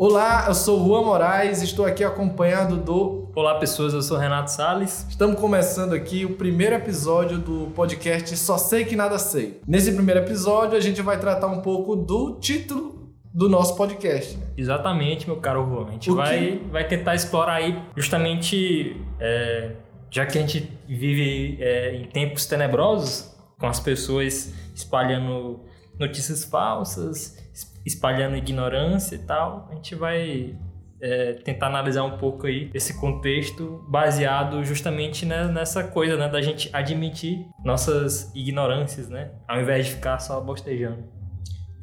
Olá, eu sou Juan Moraes, estou aqui acompanhado do. Olá, pessoas, eu sou Renato Sales. Estamos começando aqui o primeiro episódio do podcast Só Sei Que Nada Sei. Nesse primeiro episódio, a gente vai tratar um pouco do título do nosso podcast. né? Exatamente, meu caro Juan. A gente O vai, vai tentar explorar aí justamente, é, já que a gente vive é, em tempos tenebrosos, com as pessoas espalhando notícias falsas, espalhando ignorância e tal, a gente vai é, tentar analisar um pouco aí esse contexto baseado justamente né, nessa coisa, né, da gente admitir nossas ignorâncias, né, ao invés de ficar só bostejando.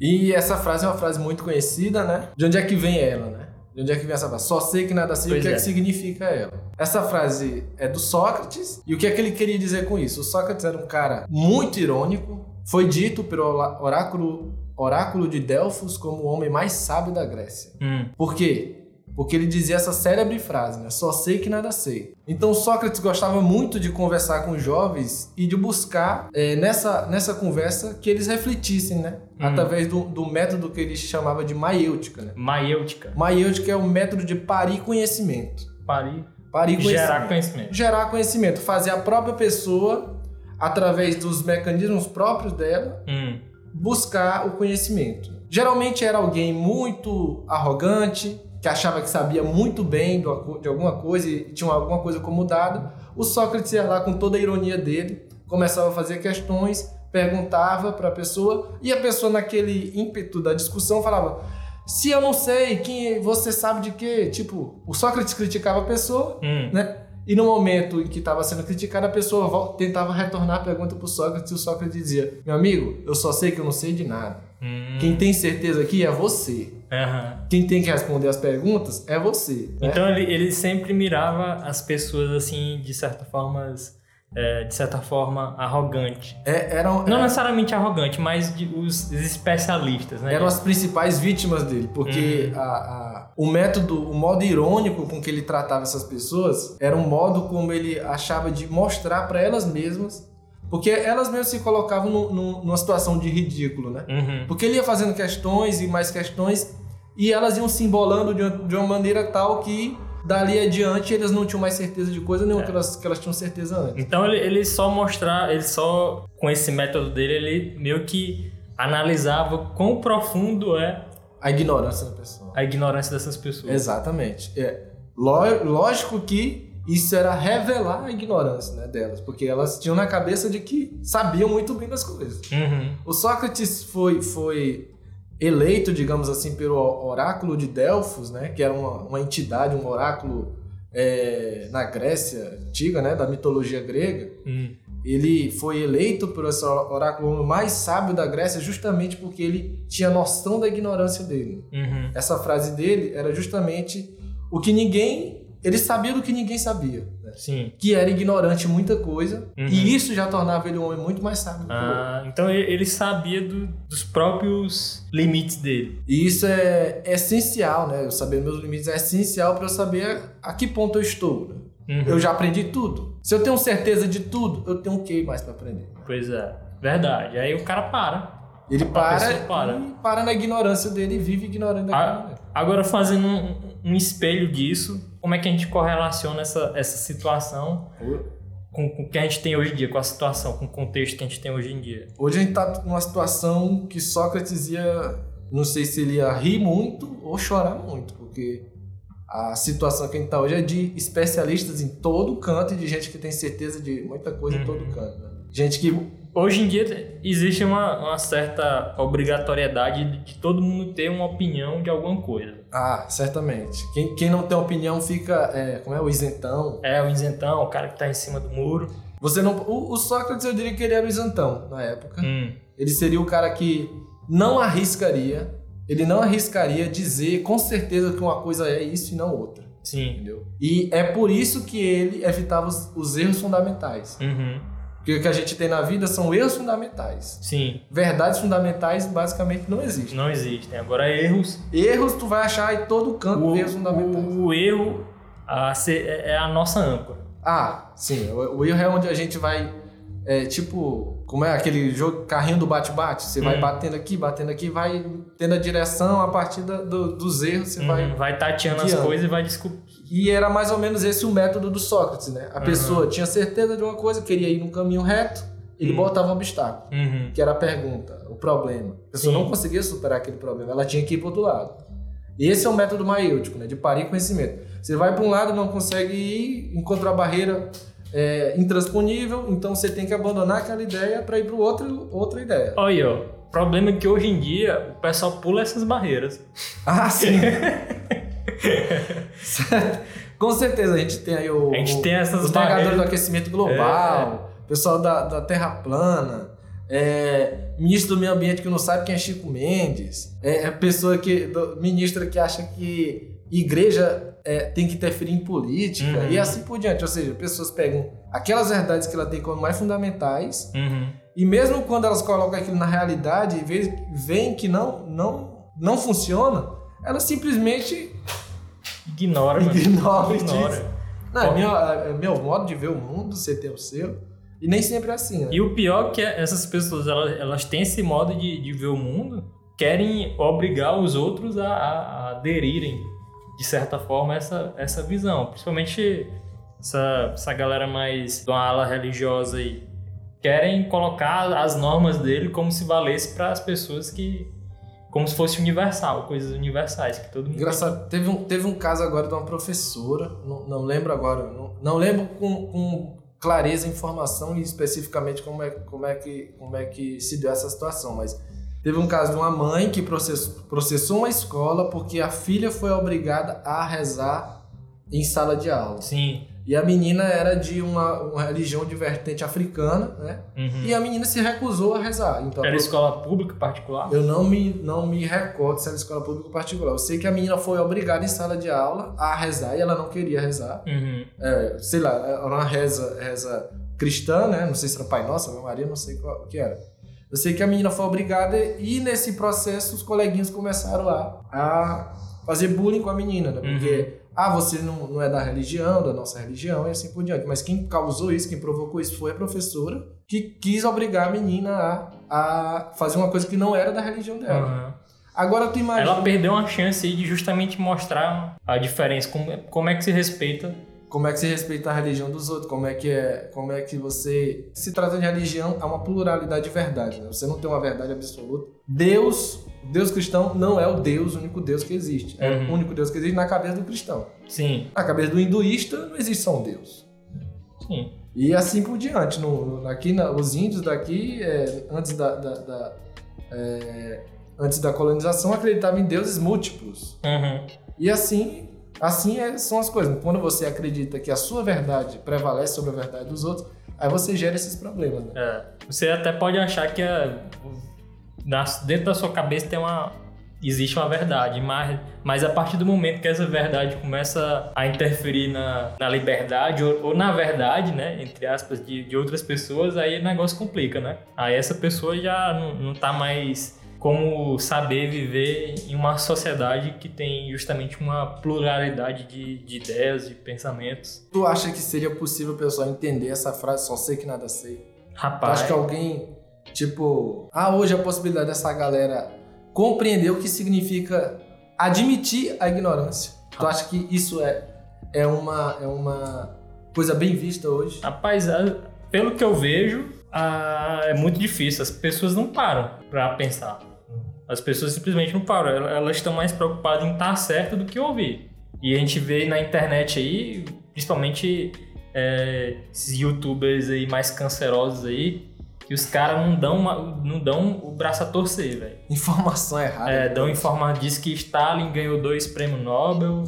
E essa frase é uma frase muito conhecida, né? De onde é que vem ela, né? De onde é que vem essa frase? Só sei que nada sei, Pois o que é. é. que significa ela? Essa frase é do Sócrates, e o que é que ele queria dizer com isso? O Sócrates era um cara muito irônico, foi dito pelo orá- oráculo, oráculo de Delfos como o homem mais sábio da Grécia. Hum, Por quê? Porque ele dizia essa célebre frase, né? Só sei que nada sei. Então Sócrates gostava muito de conversar com os jovens e de buscar eh, nessa, nessa conversa que eles refletissem, né? Uhum. Através do, do método que ele chamava de maiêutica, né? maiêutica. Maiêutica é o método de parir conhecimento. Parir. Parir conhecimento. Gerar conhecimento. Gerar conhecimento. Fazer a própria pessoa, através dos mecanismos próprios dela, Hum, buscar o conhecimento. Geralmente era alguém muito arrogante, que achava que sabia muito bem de uma- de alguma coisa e tinha alguma coisa como dado. O Sócrates ia lá com toda a ironia dele, começava a fazer questões, perguntava para a pessoa e a pessoa naquele ímpeto da discussão falava: "Se eu não sei, quem você sabe de quê?" Tipo, o Sócrates criticava a pessoa, hum. né? E no momento em que estava sendo criticado, a pessoa tentava retornar a pergunta para o Sócrates e o Sócrates dizia: Meu amigo, eu só sei que eu não sei de nada. Hum. Quem tem certeza aqui é você. Aham. Quem tem que responder as perguntas é você. né? Então ele, ele sempre mirava as pessoas assim, de certa forma, é, de certa forma arrogante. É, eram, Não é- necessariamente arrogante, mas de- os especialistas, né? eram as principais vítimas dele, porque Uhum. a- a- o método, o modo irônico com que ele tratava essas pessoas era um modo como ele achava de mostrar para elas mesmas, porque elas mesmas se colocavam no- no- numa situação de ridículo, né? Uhum. Porque ele ia fazendo questões e mais questões e elas iam se embolando de uma, de uma maneira tal que dali adiante eles não tinham mais certeza de coisa nenhuma É. que, elas, que elas tinham certeza antes. Então ele, ele só mostrar, ele só, com esse método dele, ele meio que analisava quão profundo é A ignorância da pessoa. a ignorância dessas pessoas. Exatamente. É, ló- lógico que isso era revelar a ignorância né, delas, porque elas tinham na cabeça de que sabiam muito bem das coisas. Uhum. O Sócrates foi, foi eleito, digamos assim, pelo oráculo de Delfos, né, que era uma, uma entidade, um oráculo é, na Grécia antiga, né, da mitologia grega. Hum. Ele foi eleito por esse oráculo mais sábio da Grécia justamente porque ele tinha noção da ignorância dele. Uhum. Essa frase dele era justamente o que ninguém. Ele sabia do que ninguém sabia. né? Sim. Que era ignorante em muita coisa. Uhum. E isso já tornava ele um homem muito mais sábio. Ah, então ele, sabia do- dos próprios limites dele. E isso é essencial, né? Eu saber meus limites é essencial para eu saber a que ponto eu estou. né? Uhum. Eu já aprendi tudo. Se eu tenho certeza de tudo, eu tenho o que mais para aprender? Pois é, verdade. Aí o cara para. Ele A para, para. e para na ignorância dele e vive ignorando né? Agora, fazendo um, um espelho disso, como é que a gente correlaciona essa, essa situação com, com o que a gente tem hoje em dia, com a situação, com o contexto que a gente tem hoje em dia? Hoje a gente tá numa situação que Sócrates ia. Não sei se ele ia rir muito ou chorar muito, porque a situação que a gente tá hoje é de especialistas em todo canto e de gente que tem certeza de muita coisa em Uhum. todo canto. né? Gente que. Hoje em dia existe uma, uma certa obrigatoriedade de, todo mundo ter uma opinião de alguma coisa. Ah, certamente. Quem, quem não tem opinião fica. É, como é? O isentão. É o isentão, o cara que tá em cima do muro. Você não. O, o Sócrates eu diria que ele era o isentão na época. Hum, Ele seria o cara que não arriscaria. Ele não arriscaria dizer com certeza que uma coisa é isso e não outra. sim. Entendeu? E é por isso que ele evitava os, os erros fundamentais. Uhum, Porque o que a gente tem na vida são erros fundamentais. sim. Verdades fundamentais basicamente não existem. Não existem. Agora, erros. Erros tu vai achar em todo canto O, erros fundamentais. o, o erro a ser- é é a nossa âncora. Ah, sim. O, o erro é onde a gente vai, é, tipo, como é aquele jogo, carrinho do bate-bate. Você vai Hum. batendo aqui, batendo aqui, vai tendo a direção a partir da- do- dos erros, você vai Uhum, vai tateando as guiando. coisas e vai desculpando. E era mais ou menos esse o método do Sócrates, né? A Uhum. pessoa tinha certeza de uma coisa, queria ir num caminho reto, ele Uhum. botava um obstáculo, Uhum. que era a pergunta, o problema. A pessoa Sim. não conseguia superar aquele problema, ela tinha que ir para outro lado. E esse é o método maêutico, né? De parir conhecimento. Você vai para um lado, não consegue ir, encontra a barreira é, intransponível, então você tem que abandonar aquela ideia para ir para outra ideia. Olha. O problema é que hoje em dia o pessoal pula essas barreiras. Ah, sim. Com certeza a gente tem aí o, A gente tem essas os negadores barreiras. do aquecimento global, pessoal da, da Terra plana, é, ministro do meio ambiente que não sabe quem é Chico Mendes, é, é pessoa que do, ministra que acha que igreja é, tem que interferir em política Uhum. e assim por diante. Ou seja, pessoas pegam aquelas verdades que ela tem como mais fundamentais Uhum. e mesmo quando elas colocam aquilo na realidade e veem que não, não, não funciona, elas simplesmente Ignora, mano. ignoram e Ignora. Não, é meu, é meu modo de ver o mundo, você tem o seu. E nem sempre é assim, né? E o pior é que essas pessoas, elas, elas têm esse modo de, de ver o mundo, querem obrigar os outros a- a aderirem, de certa forma, essa, essa visão. Principalmente essa, essa galera mais de uma ala religiosa aí. Querem colocar as normas dele como se valesse para as pessoas que... Como se fosse universal, coisas universais, que todo mundo... Engraçado, teve um, teve um caso agora de uma professora, não, não lembro agora, não, não lembro com, com clareza a informação e especificamente como é, como, é que, como é que se deu essa situação, mas teve um caso de uma mãe que processou, uma escola porque a filha foi obrigada a rezar em sala de aula. Sim. E a menina era de uma, uma religião de vertente africana, né? Uhum. E a menina se recusou a rezar. Então, Era escola pública particular? eu não me, não me recordo se era escola pública ou particular. Eu sei que a menina foi obrigada em sala de aula a rezar e ela não queria rezar. Uhum. É, sei lá, era uma reza, reza cristã, né? Não sei se era Pai Nossa, Maria, não sei qual o que era. Eu sei que a menina foi obrigada e nesse processo os coleguinhas começaram a, a fazer bullying com a menina, né? Porque, ah, você não, não é da religião, da nossa religião e assim por diante. Mas quem causou isso, quem provocou isso foi a professora que quis obrigar a menina a, a fazer uma coisa que não era da religião dela. Uhum. Agora tu imagina... Ela perdeu uma chance aí de justamente mostrar a diferença, como, como é que se respeita. Como é que se respeita a religião dos outros? Como é que é? Como é que você se trata de religião? Há uma pluralidade de verdade. Né? Você não tem uma verdade absoluta. Deus, Deus cristão, não é o Deus, o único Deus que existe. É Uhum. o único Deus que existe na cabeça do cristão. Sim, Na cabeça do hinduísta não existe só um Deus. sim. E assim por diante. No, no- aqui, na- os índios daqui, é, antes da, da- da, é, antes da colonização, acreditavam em deuses múltiplos. Uhum. E assim, assim é- são as coisas. Quando você acredita que a sua verdade prevalece sobre a verdade dos outros, aí você gera esses problemas. Né? É. Você até pode achar que a- na- dentro da sua cabeça tem uma. Existe uma verdade, mas, mas a partir do momento que essa verdade começa a interferir na, na liberdade, ou, ou na verdade, né, entre aspas, de, de outras pessoas, aí o negócio complica, né? Aí essa pessoa já não, não tá mais como saber viver em uma sociedade que tem justamente uma pluralidade de, de ideias, de pensamentos. Tu acha que seria possível o pessoal entender essa frase, só sei que nada sei? Rapaz, acha que alguém, tipo, ah, hoje a possibilidade dessa galera compreender o que significa admitir a ignorância. Tu acha que isso é, é, uma, é uma coisa bem vista hoje? Rapaz, a- pelo que eu vejo, a- é muito difícil. As pessoas não param pra pensar. As pessoas simplesmente não param. Ela- Elas estão mais preocupadas em estar certo do que ouvir. E a gente vê na internet aí, principalmente é, esses youtubers aí mais cancerosos aí, que os caras não dão, uma- não dão o braço a torcer, velho. Informação errada. É, dão informar, diz que Stalin ganhou dois prêmios Nobel,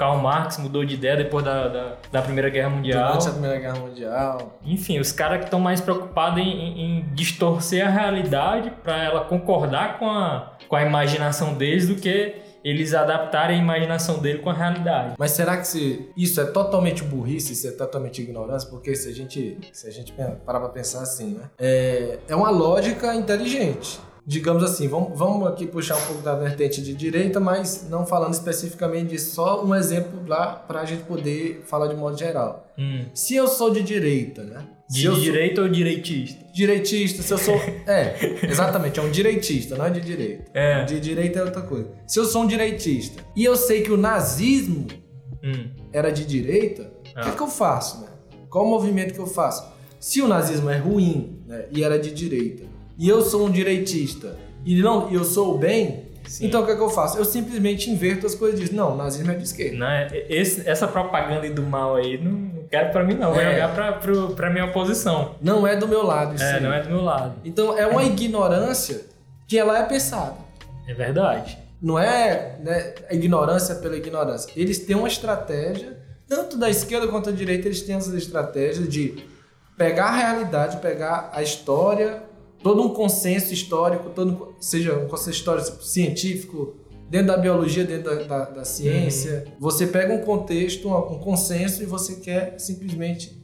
Karl Marx mudou de ideia depois da, da, da Primeira Guerra Mundial. Durante a Primeira Guerra Mundial. Enfim, os caras que estão mais preocupados em, em- em distorcer a realidade para ela concordar com a, com a imaginação deles do que eles adaptarem a imaginação dele com a realidade. Mas será que se isso é totalmente burrice, isso é totalmente ignorância? Porque se a gente, se a gente parar pra pensar assim, né? É, é uma lógica inteligente. Digamos assim, vamos, vamos aqui puxar um pouco da vertente de direita, mas não falando especificamente disso, só um exemplo lá para a gente poder falar de modo geral. Hum. Se eu sou de direita, né? De Se eu sou direita ou direitista? direitista, se eu sou. É, exatamente, é um direitista, não é de direita. É. De direita é outra coisa. Se eu sou um direitista e eu sei que o nazismo Hum. era de direita, o Ah. que, que eu faço, né? Qual o movimento que eu faço? Se o nazismo é ruim né, e era de direita, e eu sou um direitista e não, eu sou o bem, Sim. então o que, que eu faço? Eu simplesmente inverto as coisas e digo, não, o nazismo é de esquerda. Não, é- esse- essa propaganda do mal aí, não, não quero pra mim não. Vou É. jogar pra, pro, pra minha oposição. Não é do meu lado isso. É, aí. não é do meu lado. Então é uma ignorância que ela é pensada. É verdade. Não é né, a ignorância pela ignorância. Eles têm uma estratégia, tanto da esquerda quanto da direita, eles têm essa estratégia de pegar a realidade, pegar a história, todo um consenso histórico, todo, seja um consenso histórico científico, dentro da biologia, dentro da, da- da ciência. Você pega um contexto, um, um consenso e você quer simplesmente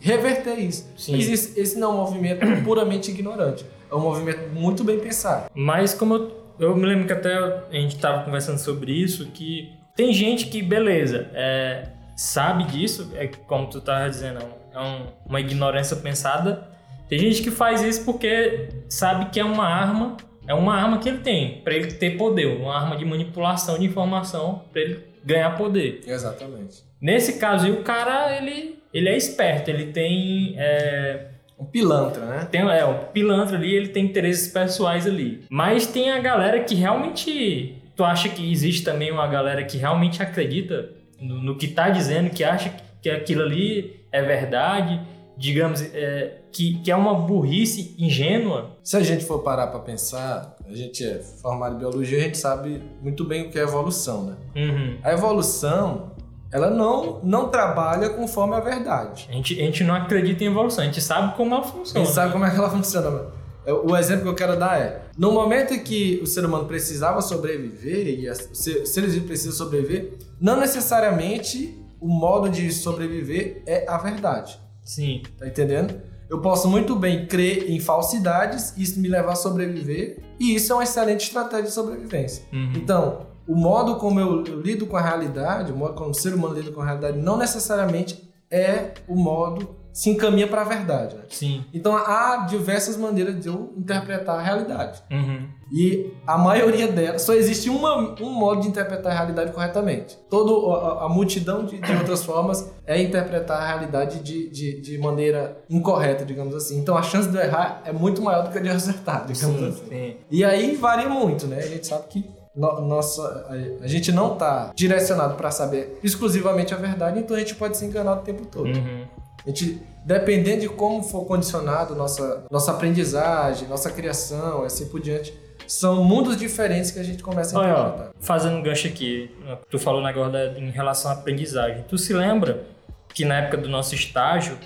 reverter isso. Sim. Mas esse, esse não é um movimento puramente ignorante. É um movimento muito bem pensado. Mas como eu, eu me lembro que até a gente tava conversando sobre isso, que tem gente que, beleza, é, sabe disso, é como tu tava dizendo, é um- uma ignorância pensada. Tem gente que faz isso porque sabe que é uma arma, é uma arma que ele tem, pra ele ter poder, uma arma de manipulação de informação, pra ele ganhar poder. Exatamente. Nesse caso aí, o cara, ele, ele é esperto, ele tem... é, Um pilantra, né? tem é, um pilantra ali, ele tem interesses pessoais ali. Mas tem a galera que realmente. Tu acha que existe também uma galera que realmente acredita no, no que tá dizendo, que acha que aquilo ali é verdade, digamos, é, que, que é uma burrice ingênua? Se a gente for parar para pensar, a gente é formado em biologia, a gente sabe muito bem o que é evolução, né? Uhum. A evolução, ela não, não trabalha conforme a verdade. A, gente, a gente não acredita em evolução, a gente sabe como ela A funciona. gente sabe como é que ela funciona. É, O exemplo que eu quero dar é, no momento em que o ser humano precisava sobreviver, e os seres vivos precisam sobreviver, não necessariamente o modo de sobreviver é a verdade. Sim. Tá entendendo? Eu posso muito bem crer em falsidades, isso me levar a sobreviver, e isso é uma excelente estratégia de sobrevivência. Uhum. Então, o modo como eu, eu lido com a realidade, o modo como o ser humano lida com a realidade, não necessariamente é o modo se encaminha para a verdade. né? Sim. Então, há diversas maneiras de eu interpretar a realidade. Uhum. E a maioria delas, só existe uma, um modo de interpretar a realidade corretamente. Toda a, a multidão de, de outras formas é interpretar a realidade de, de, de maneira incorreta, digamos assim. Então a chance de eu errar é muito maior do que a de eu acertar, digamos Sim, assim. sim. E aí varia muito, né? A gente sabe que no- nossa, a, gente não está direcionado para saber exclusivamente a verdade, então a gente pode se enganar o tempo todo. Uhum. A gente, dependendo de como for condicionado nossa, nossa aprendizagem, nossa criação, assim por diante, são mundos diferentes que a gente começa a interpretar. fazendo um gancho aqui, tu falou da, em relação à aprendizagem. Tu se lembra que na época do nosso estágio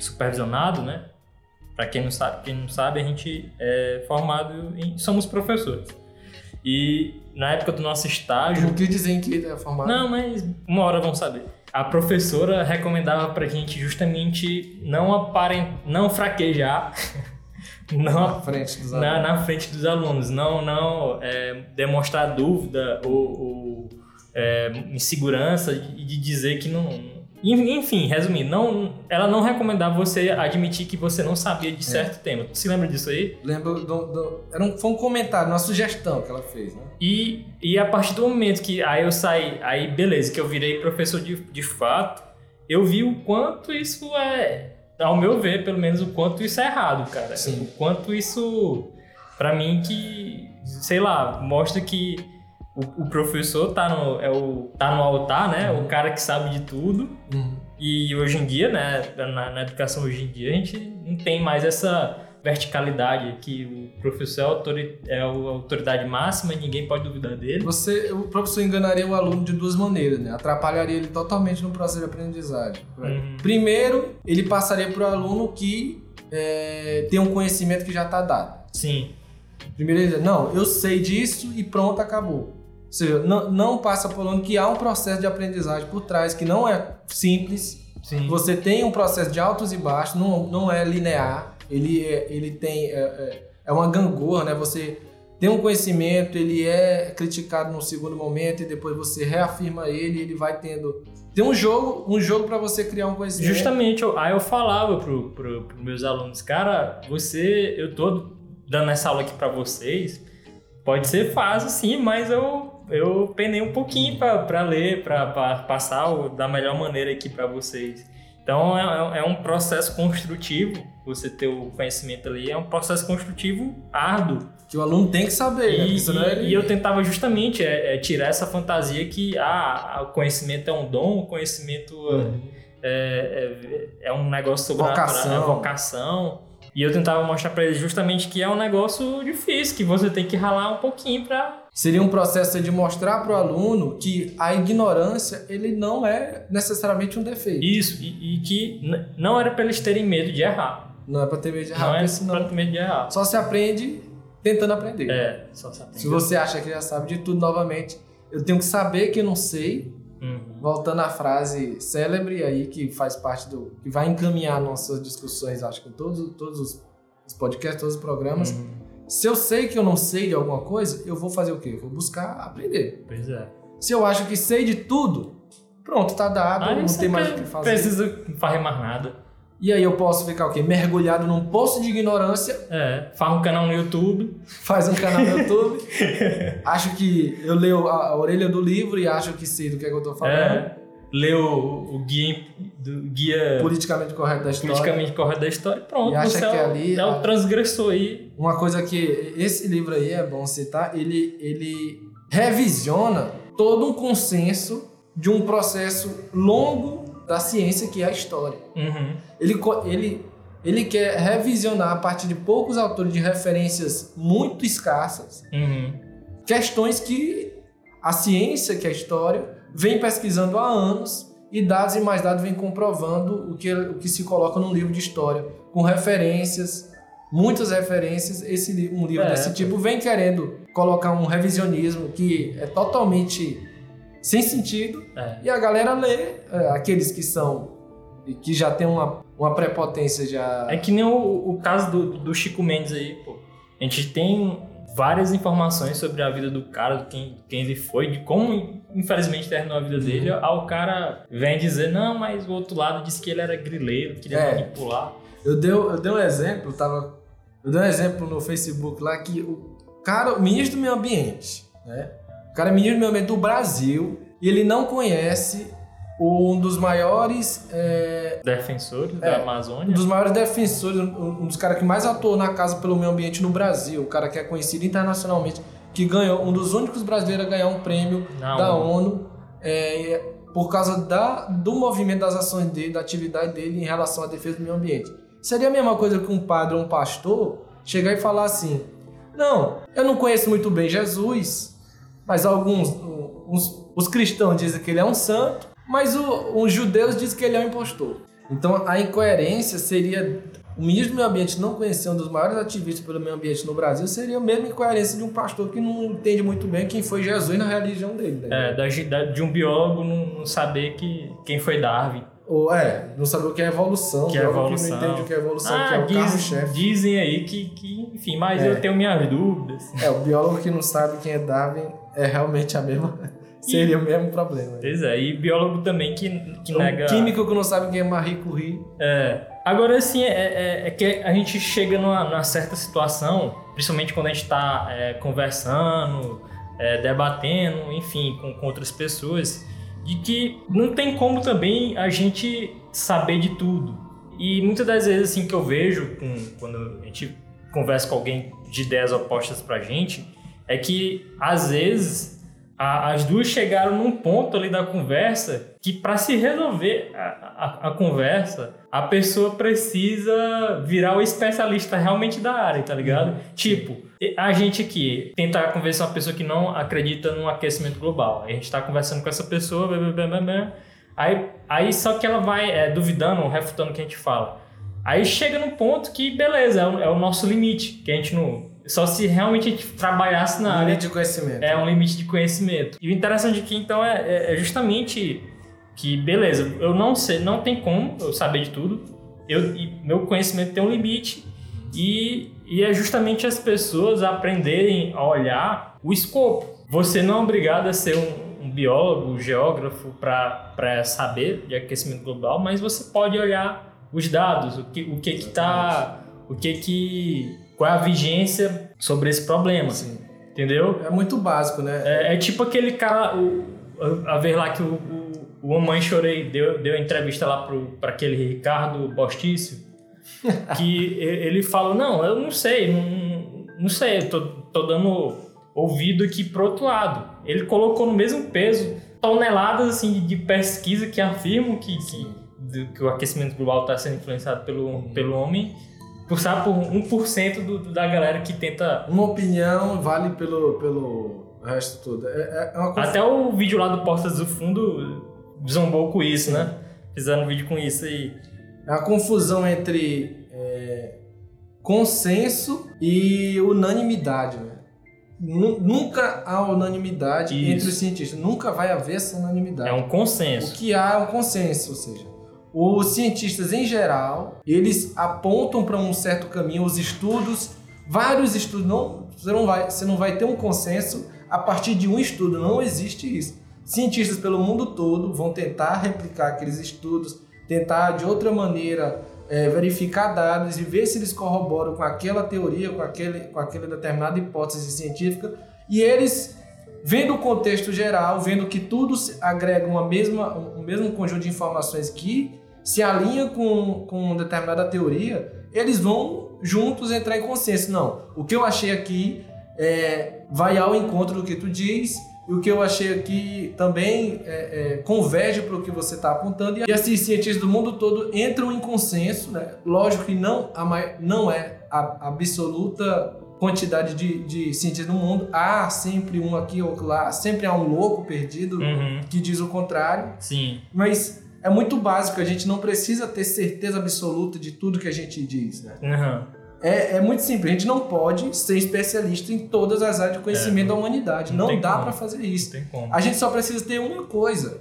supervisionado, né? Pra quem não sabe, quem não sabe, a gente é formado em somos professores. E na época do nosso estágio, Não quis dizer que é formado. não, mas uma hora vão saber. A professora recomendava pra gente justamente não aparent... não fraquejar, não à frente dos na, alunos. na frente dos alunos, não, não é, demonstrar dúvida ou, ou, é, insegurança e de dizer que não. Enfim, resumindo, não, ela não recomendava você admitir que você não sabia de certo tema. Tu se lembra disso aí? Lembro do, do- era um, foi um comentário, uma sugestão que ela fez, né? E, e a partir do momento que aí eu saí, aí beleza, que eu virei professor de, de fato, eu vi o quanto isso é, ao meu ver, pelo menos, o quanto isso é errado, cara. Sim. O quanto isso, pra mim, que, sei lá, mostra que o, o professor tá no, é o, tá no altar, né? O cara que sabe de tudo. E hoje em dia, né, na, na educação hoje em dia, a gente não tem mais essa verticalidade que o professor é, autori- é a autoridade máxima e ninguém pode duvidar dele. Você, o professor enganaria o aluno de duas maneiras, né? Atrapalharia ele totalmente no processo de aprendizagem. Uhum. Primeiro, ele passaria para o aluno que é, tem um conhecimento que já está dado. Sim, Primeiro ele diz, não, eu sei disso e pronto, acabou. Ou seja, não, não passa por aluno que há um processo de aprendizagem por trás que não é simples. sim. Você tem um processo de altos e baixos, não, não é linear. Ele, é, ele tem... É, é- é uma gangorra, né? Você tem um conhecimento, ele é criticado no segundo momento e depois você reafirma ele, ele vai tendo tem um jogo, um jogo para você criar um conhecimento. Justamente, eu, aí eu falava pro, pro, pro meus alunos, cara, você, eu tô dando essa aula aqui para vocês, pode ser fácil sim, mas eu eu penei um pouquinho para ler, para passar o, da melhor maneira aqui para vocês. Então é, é, um processo construtivo, você ter o conhecimento ali, é um processo construtivo árduo. Que o aluno tem que saber, e, né? E, e eu tentava justamente é, é, tirar essa fantasia que ah, o conhecimento é um dom, o conhecimento uhum. é, é, é, um negócio sobre vocação. A, a vocação. E eu tentava mostrar para eles justamente que é um negócio difícil, que você tem que ralar um pouquinho para Seria um processo de mostrar para o aluno que a ignorância ele não é necessariamente um defeito. Isso, e, e que não era para eles terem medo de errar. Não é para ter medo de errar, não é para ter medo de errar. Só se aprende tentando aprender. É, só se aprende. Se você acha que já sabe de tudo novamente, eu tenho que saber que eu não sei. Uhum. Voltando à frase célebre aí que faz parte do que vai encaminhar nossas discussões, acho que todos todos os podcasts, todos os programas. Uhum se eu sei que eu não sei de alguma coisa, eu vou fazer o quê? vou buscar aprender. Pois é. Se eu acho que sei de tudo, pronto, tá dado, aí não tem mais o que fazer. Precisa fazer mais nada. E aí eu posso ficar o quê? Mergulhado num poço de ignorância. É, faz um canal no YouTube. Faz um canal no YouTube. acho que eu leio a, a, orelha do livro e acho que sei do que, é que eu tô falando. É leu o, o guia, do, guia politicamente correto da história. Politicamente correto da história, pronto. E acha você que é, ali é o transgressor aí. Uma coisa que esse livro aí é bom citar, ele ele revisiona todo um consenso de um processo longo da ciência que é a história. Uhum. Ele ele ele quer revisionar a partir de poucos autores de referências muito escassas uhum. questões que a ciência, que é a história, vem pesquisando há anos e dados e mais dados vem comprovando o que, o que se coloca num livro de história, com referências, muitas referências. Esse, um livro é, desse tipo vem querendo colocar um revisionismo que é totalmente sem sentido é. e a galera lê, é, aqueles que são que já tem uma, uma prepotência já. É que nem o, o caso do, do Chico Mendes aí, pô. A gente tem várias informações sobre a vida do cara, de quem, quem ele foi, de como infelizmente terminou a vida dele. Uhum. Aí o cara vem dizer, não, mas o outro lado disse que ele era grileiro, queria é. manipular. Eu dei, eu dei um exemplo, tava. Eu dei um exemplo no Facebook lá que o cara, o ministro do meio ambiente, né? O cara é ministro do meio ambiente do Brasil e ele não conhece um dos maiores é, defensores é, da Amazônia. Um dos maiores defensores, um dos caras que mais atuou na casa pelo meio ambiente no Brasil, o cara que é conhecido internacionalmente, que ganhou, um dos únicos brasileiros a ganhar um prêmio Não. da ONU é, por causa da, do movimento das ações dele, da atividade dele em relação à defesa do meio ambiente. Seria a mesma coisa que um padre ou um pastor chegar e falar assim: Não, eu não conheço muito bem Jesus, mas alguns, uns, os cristãos dizem que ele é um santo mas o, os judeus dizem que ele é um impostor. Então a incoerência seria. O ministro do meio ambiente não conhecer um dos maiores ativistas pelo meio ambiente no Brasil seria a mesma incoerência de um pastor que não entende muito bem quem foi Jesus na religião dele. Né? É, da, de um biólogo não saber que, quem foi Darwin. Ou é, não saber o que é evolução, que é evolução. que não entende o que é evolução, ah, que é o diz, carro-chefe. Dizem aí que, que enfim, mas é. eu tenho minhas dúvidas. É, o biólogo que não sabe quem é Darwin é realmente a mesma Seria e, o mesmo problema. Pois é, e biólogo também que, que um nega. Químico que não sabe quem é Marie Curie. É. Agora, assim, é, é, é, que a gente chega numa, numa, certa situação, principalmente quando a gente está é, conversando, é, debatendo, enfim, com, com outras pessoas, de que não tem como também a gente saber de tudo. E muitas das vezes, assim, que eu vejo com, quando a gente conversa com alguém de ideias opostas pra gente, é que às vezes a, as duas chegaram num ponto ali da conversa que para se resolver a, a, a, conversa, a pessoa precisa virar o especialista realmente da área, tá ligado? Uhum. Tipo, a gente aqui tentar conversar uma pessoa que não acredita no aquecimento global. A gente tá conversando com essa pessoa, blá, blá, blá, blá, aí, aí só que ela vai é, duvidando, refutando o que a gente fala. Aí chega num ponto que, beleza, é o, é o nosso limite, que a gente não só se realmente a gente trabalhasse na um área. Limite de conhecimento. É um limite de conhecimento. E o interessante aqui, então, é, é, é justamente que, beleza, eu não sei, não tem como eu saber de tudo. Eu, meu conhecimento tem um limite. E, e é justamente as pessoas aprenderem a olhar o escopo. Você não é obrigado a ser um, um biólogo, um geógrafo para saber de aquecimento global, mas você pode olhar os dados, o que o que que tá, o que que qual é a vigência sobre esse problema. Sim. Entendeu? É muito básico, né? É, é tipo aquele cara, o, a, a ver lá que o, o, o Mamãe Chorei deu, deu entrevista lá para aquele Ricardo Bostício, que ele falou, não, eu não sei, não, não sei, eu tô, tô dando ouvido aqui pro outro lado. Ele colocou no mesmo peso toneladas assim, de pesquisa que afirmam que, que, que o aquecimento global está sendo influenciado pelo, Uhum. pelo homem, por, sabe, por 1% do, da galera que tenta Uma opinião vale pelo, pelo resto todo. É, é uma coisa. Até o vídeo lá do Portas do Fundo zombou com isso, né? Fizeram um vídeo com isso aí. É uma confusão entre é, consenso e unanimidade, né? Nu- Nunca há unanimidade Isso. entre os cientistas. Nunca vai haver essa unanimidade. É um O consenso. que há é um consenso, ou seja, os cientistas em geral, eles apontam para um certo caminho, os estudos, vários estudos, não, você, não vai, você não vai ter um consenso a partir de um estudo, não existe isso. Cientistas pelo mundo todo vão tentar replicar aqueles estudos, tentar de outra maneira é, verificar dados e ver se eles corroboram com aquela teoria, com, aquele, com aquela determinada hipótese científica, e eles vendo o contexto geral, vendo que tudo agrega uma mesma, um mesmo conjunto de informações que se alinha com, com determinada teoria, eles vão juntos entrar em consenso. Não, o que eu achei aqui é, vai ao encontro do que tu diz, e o que eu achei aqui também é, é, converge para o que você está apontando. E assim, cientistas do mundo todo entram em consenso. Né? Lógico que não, a, não é a absoluta quantidade de, de cientistas no mundo. Há sempre um aqui ou lá, sempre há um louco perdido Uhum. que diz o contrário. Sim. Mas é muito básico, a gente não precisa ter certeza absoluta de tudo que a gente diz. Né? Uhum. É, é muito simples, a gente não pode ser especialista em todas as áreas de conhecimento da humanidade. não Não, dá para fazer isso. tem como. A gente só precisa ter uma coisa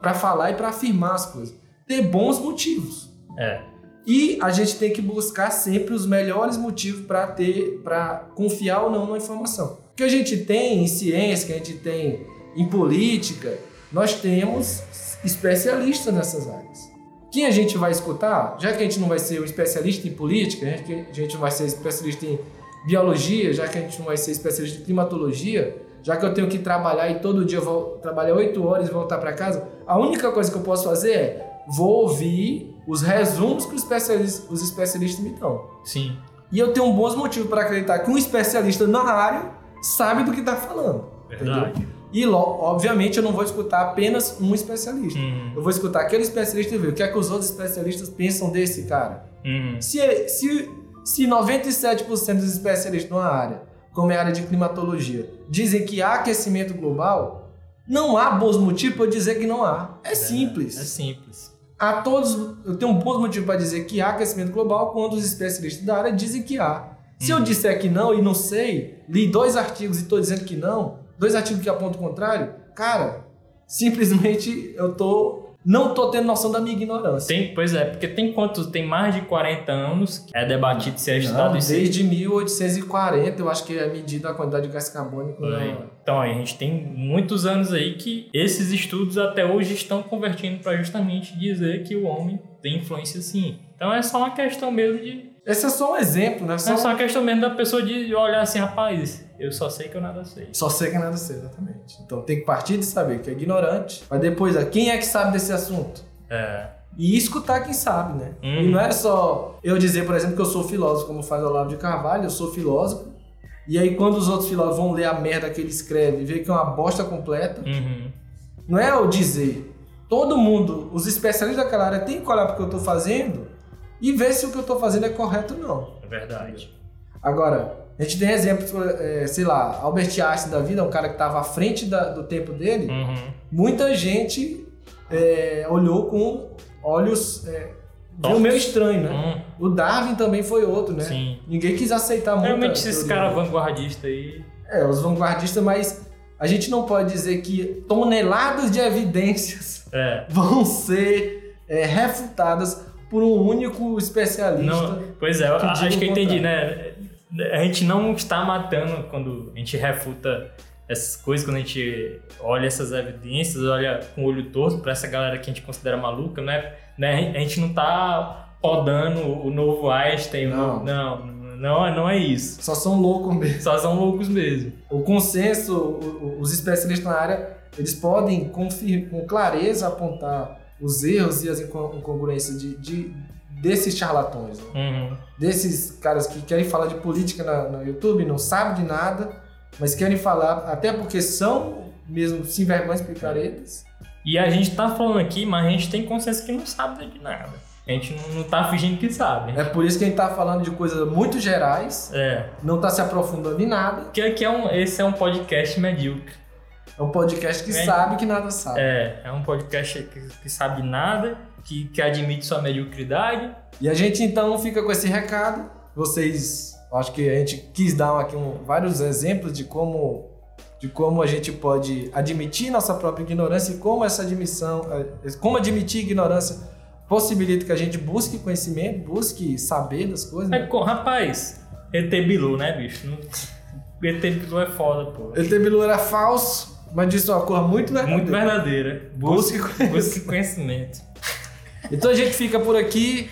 para falar e para afirmar as coisas: ter bons motivos. É. E a gente tem que buscar sempre os melhores motivos para ter, para confiar ou não na informação. O que a gente tem em ciência, que a gente tem em política, nós temos especialistas nessas áreas. Quem a gente vai escutar, já que a gente não vai ser um especialista em política, já que a gente não vai ser especialista em biologia, já que a gente não vai ser especialista em climatologia, já que eu tenho que trabalhar e todo dia eu vou trabalhar 8 horas e voltar para casa, a única coisa que eu posso fazer é vou ouvir os resumos que os especialistas, os especialistas me dão. Sim. E eu tenho bons motivos para acreditar que um especialista na área sabe do que está falando. Verdade. E, obviamente, eu não vou escutar apenas um especialista. Uhum. Eu vou escutar aquele especialista e ver o que é que os outros especialistas pensam desse cara. Uhum. Se, se, se 97% dos especialistas numa área, como é a área de climatologia, dizem que há aquecimento global, não há bons motivos para eu dizer que não há. É simples. É simples. Há todos, eu tenho um bom motivo para dizer que há aquecimento global quando os especialistas da área dizem que há. Se eu disser que não e não sei, li dois artigos e estou dizendo que não, dois artigos que apontam o contrário, cara, simplesmente eu tô não tô tendo noção da minha ignorância. Tem, pois é, porque tem quantos? Tem mais de 40 anos que é debatido se é Não, estudado isso. desde 1840, eu acho que é medida a quantidade de gás carbônico. na- Então, a gente tem muitos anos aí que esses estudos até hoje estão convertindo para justamente dizer que o homem tem influência sim. Então é só uma questão mesmo de. Esse é só um exemplo, né? Só, É só uma questão mesmo da pessoa de olhar assim, rapaz, eu só sei que eu nada sei. só sei que nada sei, exatamente. Então tem que partir de saber que é ignorante, mas depois, ah, quem é que sabe desse assunto? É. E escutar quem sabe, né? Uhum. E não é só eu dizer, por exemplo, que eu sou filósofo, como faz o Olavo de Carvalho, eu sou filósofo. E aí, quando os outros filósofos vão ler a merda que ele escreve e ver que é uma bosta completa, Uhum. não é eu dizer. Todo mundo, os especialistas daquela área, tem que olhar para o que eu estou fazendo e ver se o que eu estou fazendo é correto ou não. É verdade. Agora, a gente tem exemplos, é, sei lá, Albert Einstein da vida, um cara que estava à frente da- do tempo dele. Uhum. Muita gente é, olhou com olhos é, viu meio estranho, né? Hum, O Darwin também foi outro, né? Sim. Ninguém quis aceitar muito. Realmente esses caras vanguardistas aí. É, os vanguardistas, mas a gente não pode dizer que toneladas de evidências É. vão ser é, refutadas por um único especialista. Não, pois é, que acho que eu entendi, né? A gente não está matando quando a gente refuta essas coisas, quando a gente olha essas evidências, olha com o olho torto pra essa galera que a gente considera maluca, né? né? A gente não tá podando o novo Einstein, Não. o- não, não, é- não é isso. Só são loucos mesmo. Só são loucos mesmo. O consenso, os especialistas na área, eles podem com clareza apontar os erros e as inco- incongruências de, de- desses charlatões. né? Uhum. desses caras que querem falar de política na- no YouTube, não sabem de nada, mas querem falar, até porque são mesmo sem vergonhas picaretas. E a gente tá falando aqui, mas a gente tem consenso que não sabe de nada. A gente não, não tá fingindo que sabe. É por isso que a gente tá falando de coisas muito gerais, É. não tá se aprofundando em nada. Porque aqui é um, esse é um podcast medíocre. É um podcast que É. sabe que nada sabe. É, é um podcast que, que sabe nada, que, que admite sua mediocridade. E a gente então fica com esse recado. Vocês, acho que a gente quis dar aqui um- vários exemplos de como de como a gente pode admitir nossa própria ignorância e como essa admissão, eh, como admitir ignorância possibilita que a gente busque conhecimento, busque saber das coisas. É, Né? co- rapaz, ET Bilu, né, bicho? Não- ET Bilu é foda, pô. ET Bilu era falso, mas disse uma coisa muito verdadeira. Muito verdadeira. Busque Busque, busque conhecimento. Então a gente fica por aqui.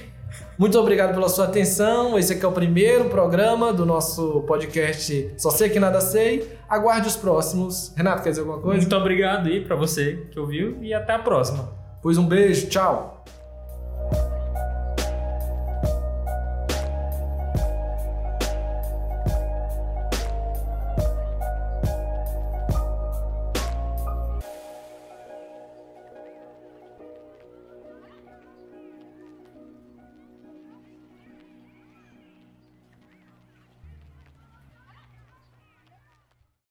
Muito obrigado pela sua atenção. Esse aqui é o primeiro programa do nosso podcast Só Sei Que Nada Sei. Aguarde os próximos. Renato, quer dizer alguma coisa? Muito obrigado aí pra você que ouviu e até a próxima. Pois um beijo, tchau.